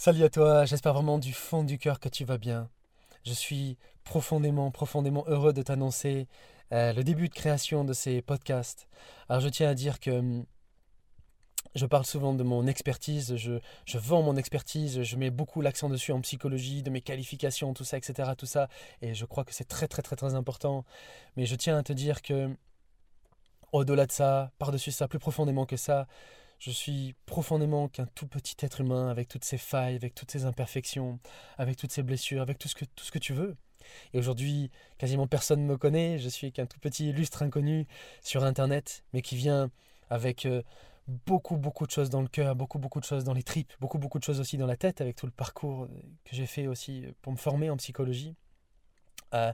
Salut à toi, j'espère vraiment du fond du cœur que tu vas bien. Je suis profondément, profondément heureux de t'annoncer euh, le début de création de ces podcasts. Alors je tiens à dire que hum, je parle souvent de mon expertise, je, je vends mon expertise, je mets beaucoup l'accent dessus en psychologie, de mes qualifications, tout ça, etc. Tout ça, et je crois que c'est très, très, très, très important. Mais je tiens à te dire que, au-delà de ça, par-dessus ça, plus profondément que ça, je suis profondément qu'un tout petit être humain avec toutes ses failles, avec toutes ses imperfections, avec toutes ses blessures, avec tout ce que, tout ce que tu veux. Et aujourd'hui, quasiment personne ne me connaît, je suis qu'un tout petit illustre inconnu sur Internet, mais qui vient avec euh, beaucoup, beaucoup de choses dans le cœur, beaucoup, beaucoup de choses dans les tripes, beaucoup, beaucoup de choses aussi dans la tête, avec tout le parcours euh, que j'ai fait aussi pour me former en psychologie. Euh,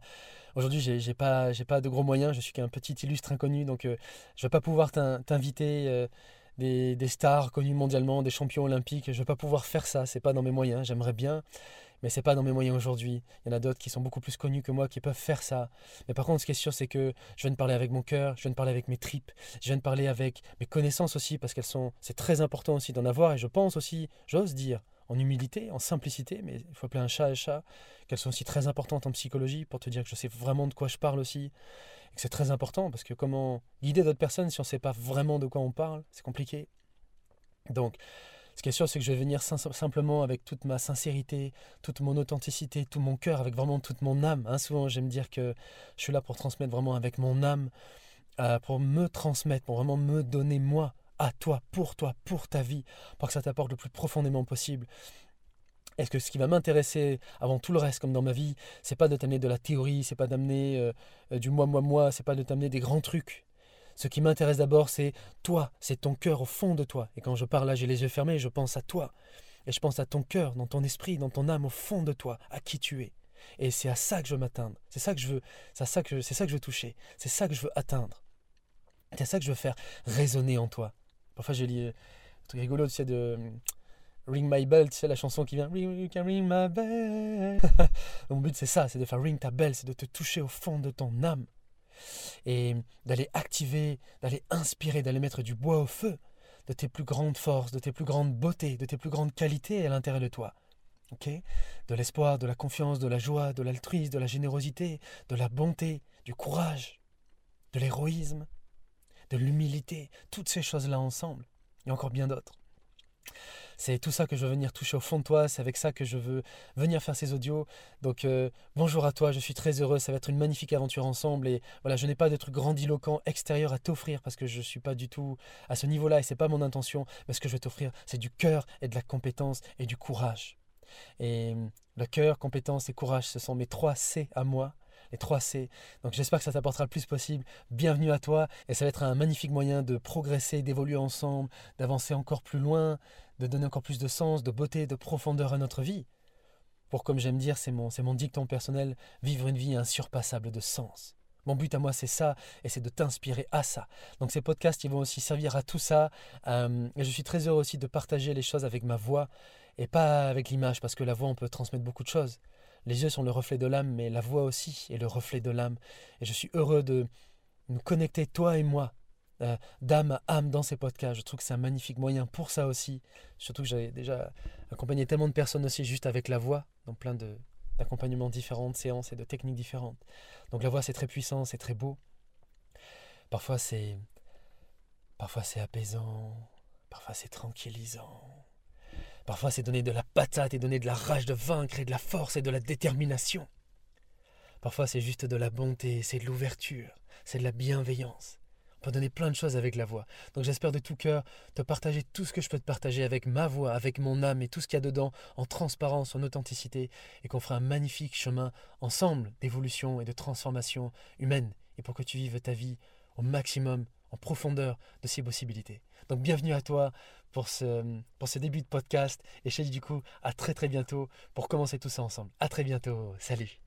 Aujourd'hui, j'ai pas, pas de gros moyens, je suis qu'un petit illustre inconnu, donc euh, je vais pas pouvoir t'inviter des, stars connus mondialement, des champions olympiques. Je ne vais pas pouvoir faire ça, c'est pas dans mes moyens. J'aimerais bien, mais c'est pas dans mes moyens aujourd'hui. Il y en a d'autres qui sont beaucoup plus connus que moi qui peuvent faire ça. Mais par contre, ce qui est sûr, c'est que je viens de parler avec mon cœur, je viens de parler avec mes tripes, je viens de parler avec mes connaissances aussi, parce qu'elles sont, c'est très important aussi d'en avoir. Et je pense aussi, j'ose dire, en humilité, en simplicité, mais il faut appeler un chat un chat, qu'elles sont aussi très importantes en psychologie pour te dire que je sais vraiment de quoi je parle aussi c'est très important parce que comment guider d'autres personnes si on ne sait pas vraiment de quoi on parle, c'est compliqué. Donc, ce qui est sûr, c'est que je vais venir simplement avec toute ma sincérité, toute mon authenticité, tout mon cœur, avec vraiment toute mon âme. Hein. souvent, j'aime dire que je suis là pour transmettre vraiment avec mon âme, euh, pour me transmettre, pour vraiment me donner moi, à toi, pour toi, pour ta vie, pour que ça t'apporte le plus profondément possible. Est-ce que ce qui va m'intéresser avant tout le reste, comme dans ma vie, c'est pas de t'amener de la théorie, c'est pas d'amener euh, euh, du moi, moi, moi, c'est pas de t'amener des grands trucs. Ce qui m'intéresse d'abord, c'est toi, c'est ton cœur au fond de toi. Et quand je parle là, j'ai les yeux fermés, je pense à toi. Et je pense à ton cœur, dans ton esprit, dans ton âme, au fond de toi, à qui tu es. Et c'est à ça que je veux m'atteindre. C'est ça que je veux. C'est ça que c'est ça que je veux toucher. C'est ça que je veux atteindre. C'est ça que je veux faire résonner en toi. Parfois, j'ai lu un truc rigolo, tu sais, de Ring My Bell, tu sais, la chanson qui vient Ring, you can ring my bell. Mon but, c'est ça, c'est de faire ring ta bell, c'est de te toucher au fond de ton âme et d'aller activer, d'aller inspirer, d'aller mettre du bois au feu de tes plus grandes forces, de tes plus grandes beautés, de tes plus grandes qualités à l'intérieur de toi. ok? De l'espoir, de la confiance, de la joie, de l'altruisme, de la générosité, de la bonté, du courage, de l'héroïsme, de l'humilité, toutes ces choses-là ensemble, et encore bien d'autres. C'est tout ça que je veux venir toucher au fond de toi, c'est avec ça que je veux venir faire ces audios. Donc euh, bonjour à toi, je suis très heureux, ça va être une magnifique aventure ensemble et voilà, je n'ai pas de trucs grandiloquents extérieurs à t'offrir parce que je ne suis pas du tout à ce niveau-là et c'est pas mon intention, mais ce que je vais t'offrir, c'est du cœur et de la compétence et du courage. Et le cœur, compétence et courage, ce sont mes trois C à moi les 3 C. Donc j'espère que ça t'apportera le plus possible. Bienvenue à toi et ça va être un magnifique moyen de progresser, d'évoluer ensemble, d'avancer encore plus loin, de donner encore plus de sens, de beauté, de profondeur à notre vie. Pour, comme j'aime dire, c'est mon, mon dicton personnel, vivre une vie insurpassable de sens. Mon but à moi, c'est ça, et c'est de t'inspirer à ça. Donc ces podcasts, ils vont aussi servir à tout ça. Euh, et je suis très heureux aussi de partager les choses avec ma voix, et pas avec l'image, parce que la voix, on peut transmettre beaucoup de choses. Les yeux sont le reflet de l'âme, mais la voix aussi est le reflet de l'âme. Et je suis heureux de nous connecter, toi et moi, euh, d'âme à âme dans ces podcasts. Je trouve que c'est un magnifique moyen pour ça aussi. Surtout que j'ai déjà accompagné tellement de personnes aussi juste avec la voix, dans plein d'accompagnements différents, de séances et de techniques différentes. Donc la voix c'est très puissant, c'est très beau. Parfois c'est parfois c'est apaisant, parfois c'est tranquillisant. Parfois, c'est donner de la patate et donner de la rage de vaincre et de la force et de la détermination. Parfois, c'est juste de la bonté, c'est de l'ouverture, c'est de la bienveillance. Peut donner plein de choses avec la voix. Donc j'espère de tout cœur te partager tout ce que je peux te partager avec ma voix, avec mon âme et tout ce qu'il y a dedans, en transparence, en authenticité, et qu'on fera un magnifique chemin ensemble d'évolution et de transformation humaine, et pour que tu vives ta vie au maximum en profondeur de ces possibilités. Donc bienvenue à toi pour ce, pour ce début de podcast et je te dis du coup à très très bientôt pour commencer tout ça ensemble. À très bientôt. Salut